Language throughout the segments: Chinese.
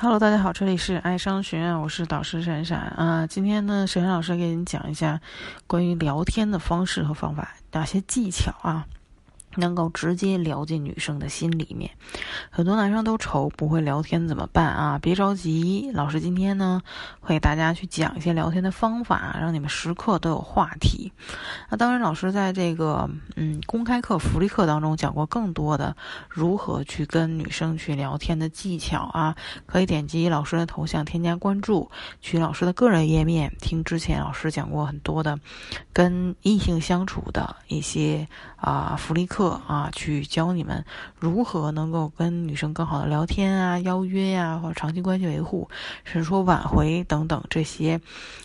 Hello，大家好，这里是爱商学院，我是导师闪闪啊。今天呢，闪闪老师给你讲一下关于聊天的方式和方法，哪些技巧啊。能够直接聊进女生的心里面，很多男生都愁不会聊天怎么办啊？别着急，老师今天呢会给大家去讲一些聊天的方法，让你们时刻都有话题。那当然，老师在这个嗯公开课、福利课当中讲过更多的如何去跟女生去聊天的技巧啊，可以点击老师的头像添加关注，去老师的个人页面听之前老师讲过很多的跟异性相处的一些啊福利课。啊，去教你们如何能够跟女生更好的聊天啊、邀约呀，或者长期关系维护，甚至说挽回等等这些，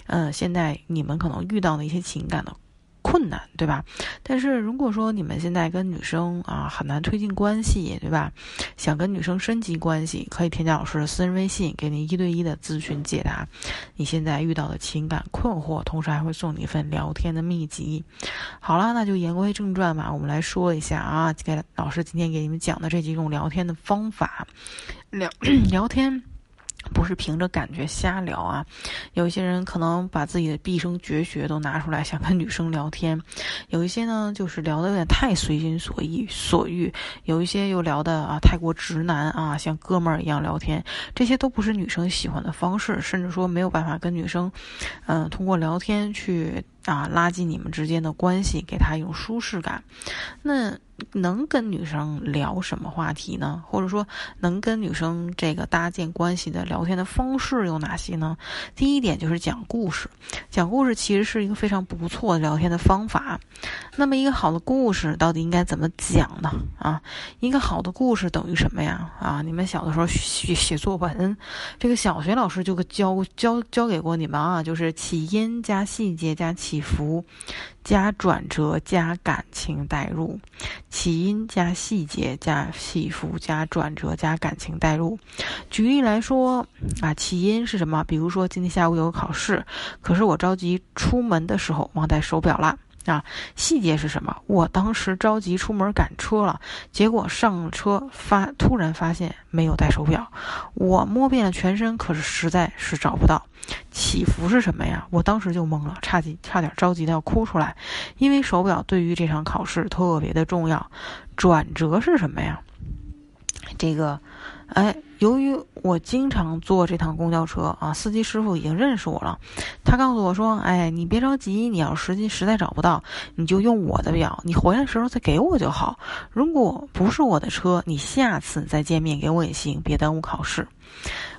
嗯，现在你们可能遇到的一些情感的。困难，对吧？但是如果说你们现在跟女生啊很难推进关系，对吧？想跟女生升级关系，可以添加老师的私人微信，给你一对一的咨询解答你现在遇到的情感困惑，同时还会送你一份聊天的秘籍。好了，那就言归正传吧，我们来说一下啊，给老师今天给你们讲的这几种聊天的方法，聊 聊天。不是凭着感觉瞎聊啊，有一些人可能把自己的毕生绝学都拿出来想跟女生聊天，有一些呢就是聊的有点太随心所欲所欲，有一些又聊的啊太过直男啊，像哥们儿一样聊天，这些都不是女生喜欢的方式，甚至说没有办法跟女生，嗯，通过聊天去。啊，拉近你们之间的关系，给她一种舒适感。那能跟女生聊什么话题呢？或者说，能跟女生这个搭建关系的聊天的方式有哪些呢？第一点就是讲故事。讲故事其实是一个非常不错的聊天的方法。那么，一个好的故事到底应该怎么讲呢？啊，一个好的故事等于什么呀？啊，你们小的时候写写作文，这个小学老师就教教教给过你们啊，就是起因加细节加起。起伏加转折加感情代入，起因加细节加起伏加转折加感情代入。举例来说啊，起因是什么？比如说今天下午有考试，可是我着急出门的时候忘带手表了。啊，细节是什么？我当时着急出门赶车了，结果上车发突然发现没有带手表，我摸遍了全身，可是实在是找不到。起伏是什么呀？我当时就懵了，差几差点着急的要哭出来，因为手表对于这场考试特别的重要。转折是什么呀？这个，哎。由于我经常坐这趟公交车啊，司机师傅已经认识我了。他告诉我说：“哎，你别着急，你要实际实在找不到，你就用我的表，你回来时候再给我就好。如果不是我的车，你下次再见面给我也行，别耽误考试。”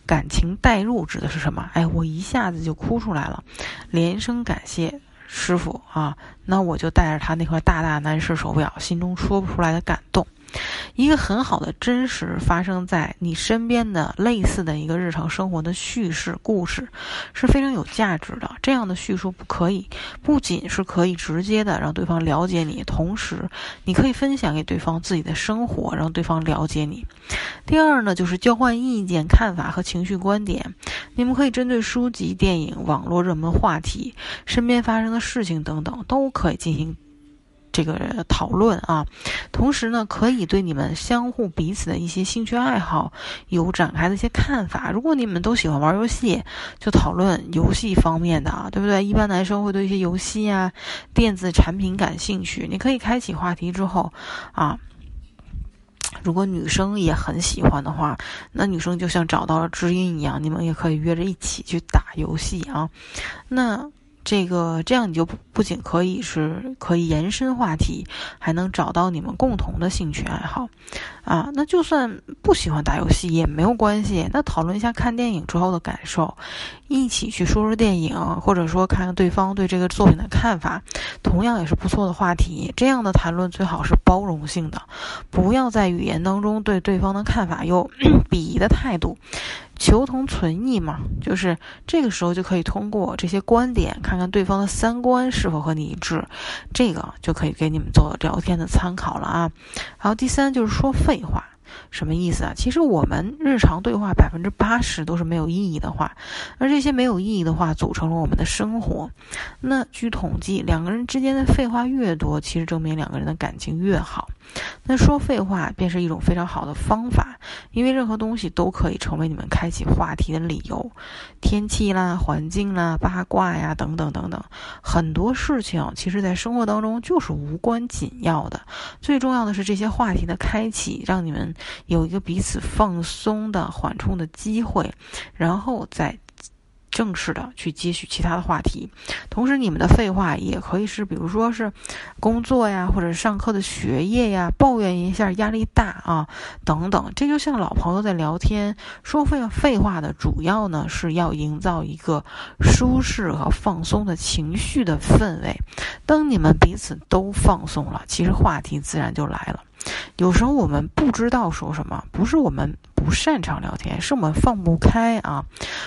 感情代入指的是什么？哎，我一下子就哭出来了，连声感谢师傅啊。那我就带着他那块大大男士手表，心中说不出来的感动。一个很好的真实发生在你身边的类似的一个日常生活的叙事故事，是非常有价值的。这样的叙述不可以，不仅是可以直接的让对方了解你，同时你可以分享给对方自己的生活，让对方了解你。第二呢，就是交换意见、看法和情绪观点。你们可以针对书籍、电影、网络热门话题、身边发生的事情等等，都可以进行。这个讨论啊，同时呢，可以对你们相互彼此的一些兴趣爱好有展开的一些看法。如果你们都喜欢玩游戏，就讨论游戏方面的啊，对不对？一般男生会对一些游戏啊、电子产品感兴趣，你可以开启话题之后啊，如果女生也很喜欢的话，那女生就像找到了知音一样，你们也可以约着一起去打游戏啊，那。这个这样你就不仅可以是可以延伸话题，还能找到你们共同的兴趣爱好，啊，那就算不喜欢打游戏也没有关系。那讨论一下看电影之后的感受，一起去说说电影，或者说看看对方对这个作品的看法，同样也是不错的话题。这样的谈论最好是包容性的，不要在语言当中对对方的看法有 鄙夷的态度。求同存异嘛，就是这个时候就可以通过这些观点，看看对方的三观是否和你一致，这个就可以给你们做聊天的参考了啊。然后第三就是说废话什么意思啊？其实我们日常对话百分之八十都是没有意义的话，而这些没有意义的话组成了我们的生活。那据统计，两个人之间的废话越多，其实证明两个人的感情越好。那说废话便是一种非常好的方法，因为任何东西都可以成为你们开启话题的理由，天气啦、环境啦、八卦呀等等等等，很多事情其实在生活当中就是无关紧要的。最重要的是这些话题的开启，让你们有一个彼此放松的缓冲的机会，然后再。正式的去接续其他的话题，同时你们的废话也可以是，比如说是工作呀，或者上课的学业呀，抱怨一下压力大啊等等。这就像老朋友在聊天说废废话的主要呢，是要营造一个舒适和放松的情绪的氛围。当你们彼此都放松了，其实话题自然就来了。有时候我们不知道说什么，不是我们不擅长聊天，是我们放不开啊，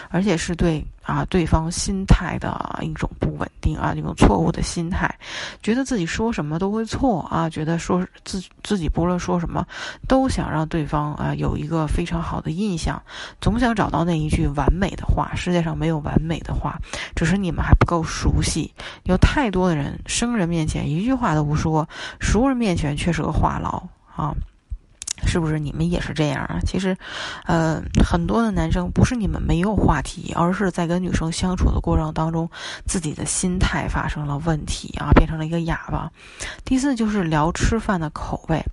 而且是对啊对方心态的一种不稳定啊，一种错误的心态，觉得自己说什么都会错啊，觉得说自自己不论说什么都想让对方啊有一个非常好的印象，总想找到那一句完美的话。世界上没有完美的话，只是你们还不够熟悉。有太多的人，生人面前一句话都不说，熟人面前却是个话痨。啊，是不是你们也是这样啊？其实，呃，很多的男生不是你们没有话题，而是在跟女生相处的过程当中，自己的心态发生了问题啊，变成了一个哑巴。第四就是聊吃饭的口味，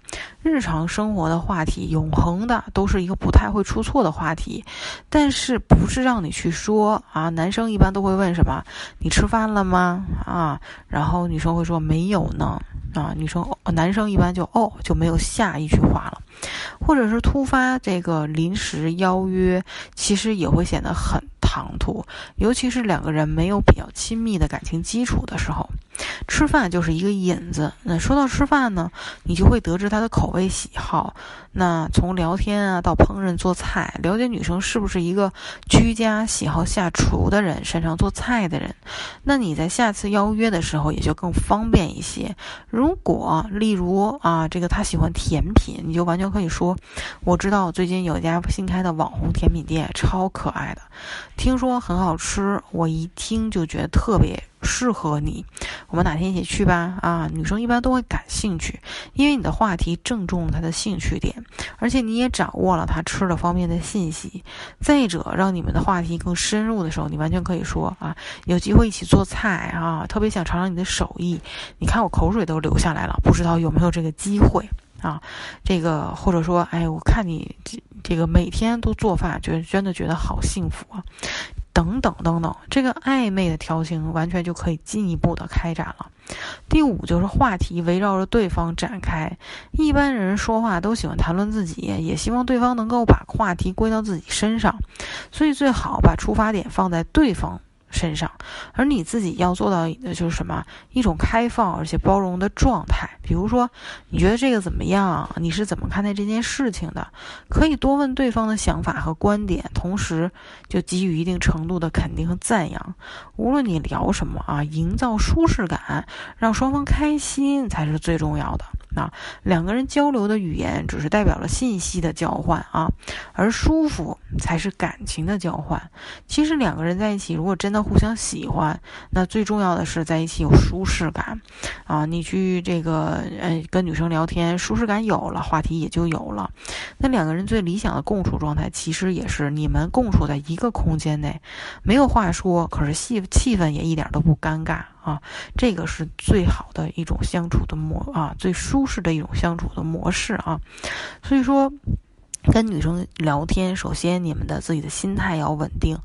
日常生活的话题，永恒的都是一个不太会出错的话题，但是不是让你去说啊？男生一般都会问什么？你吃饭了吗？啊，然后女生会说没有呢。啊，女生、男生一般就哦就没有下一句话了，或者是突发这个临时邀约，其实也会显得很唐突，尤其是两个人没有比较亲密的感情基础的时候。吃饭就是一个引子。那说到吃饭呢，你就会得知他的口味喜好。那从聊天啊到烹饪做菜，了解女生是不是一个居家喜好下厨的人，擅长做菜的人。那你在下次邀约的时候也就更方便一些。如果例如啊，这个他喜欢甜品，你就完全可以说，我知道最近有一家新开的网红甜品店，超可爱的，听说很好吃，我一听就觉得特别。适合你，我们哪天一起去吧？啊，女生一般都会感兴趣，因为你的话题正中她的兴趣点，而且你也掌握了她吃的方面的信息。再者，让你们的话题更深入的时候，你完全可以说啊，有机会一起做菜啊，特别想尝尝你的手艺。你看我口水都流下来了，不知道有没有这个机会啊？这个或者说，哎，我看你这这个每天都做饭，觉真的觉得好幸福啊。等等等等，这个暧昧的调情完全就可以进一步的开展了。第五就是话题围绕着对方展开，一般人说话都喜欢谈论自己，也希望对方能够把话题归到自己身上，所以最好把出发点放在对方。身上，而你自己要做到的就是什么？一种开放而且包容的状态。比如说，你觉得这个怎么样？你是怎么看待这件事情的？可以多问对方的想法和观点，同时就给予一定程度的肯定和赞扬。无论你聊什么啊，营造舒适感，让双方开心才是最重要的。啊，两个人交流的语言只是代表了信息的交换啊，而舒服才是感情的交换。其实两个人在一起，如果真的互相喜欢，那最重要的是在一起有舒适感啊。你去这个呃跟女生聊天，舒适感有了，话题也就有了。那两个人最理想的共处状态，其实也是你们共处在一个空间内，没有话说，可是气气氛也一点都不尴尬。啊，这个是最好的一种相处的模啊，最舒适的一种相处的模式啊，所以说。跟女生聊天，首先你们的自己的心态要稳定，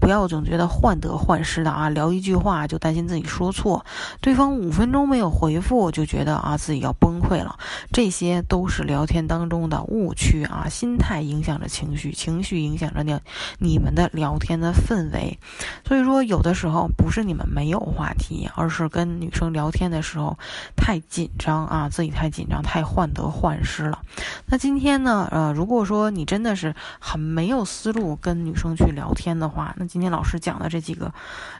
不要总觉得患得患失的啊，聊一句话就担心自己说错，对方五分钟没有回复就觉得啊自己要崩溃了，这些都是聊天当中的误区啊，心态影响着情绪，情绪影响着你你们的聊天的氛围，所以说有的时候不是你们没有话题，而是跟女生聊天的时候太紧张啊，自己太紧张，太患得患失了。那今天呢，呃，如果说你真的是很没有思路跟女生去聊天的话，那今天老师讲的这几个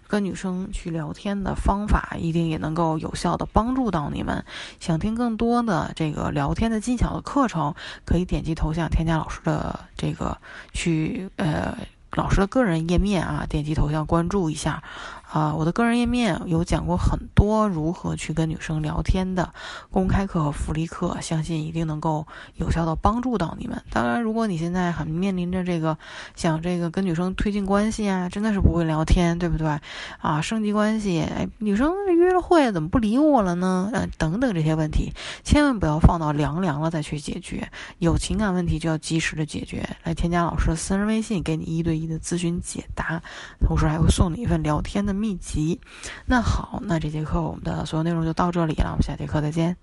跟女生去聊天的方法，一定也能够有效的帮助到你们。想听更多的这个聊天的技巧的课程，可以点击头像添加老师的这个去呃。老师的个人页面啊，点击头像关注一下，啊，我的个人页面有讲过很多如何去跟女生聊天的公开课和福利课，相信一定能够有效的帮助到你们。当然，如果你现在很面临着这个想这个跟女生推进关系啊，真的是不会聊天，对不对？啊，升级关系，哎，女生约了会怎么不理我了呢？呃，等等这些问题，千万不要放到凉凉了再去解决，有情感问题就要及时的解决。来添加老师的私人微信，给你一对一。的咨询解答，同时还会送你一份聊天的秘籍。那好，那这节课我们的所有内容就到这里了，我们下节课再见。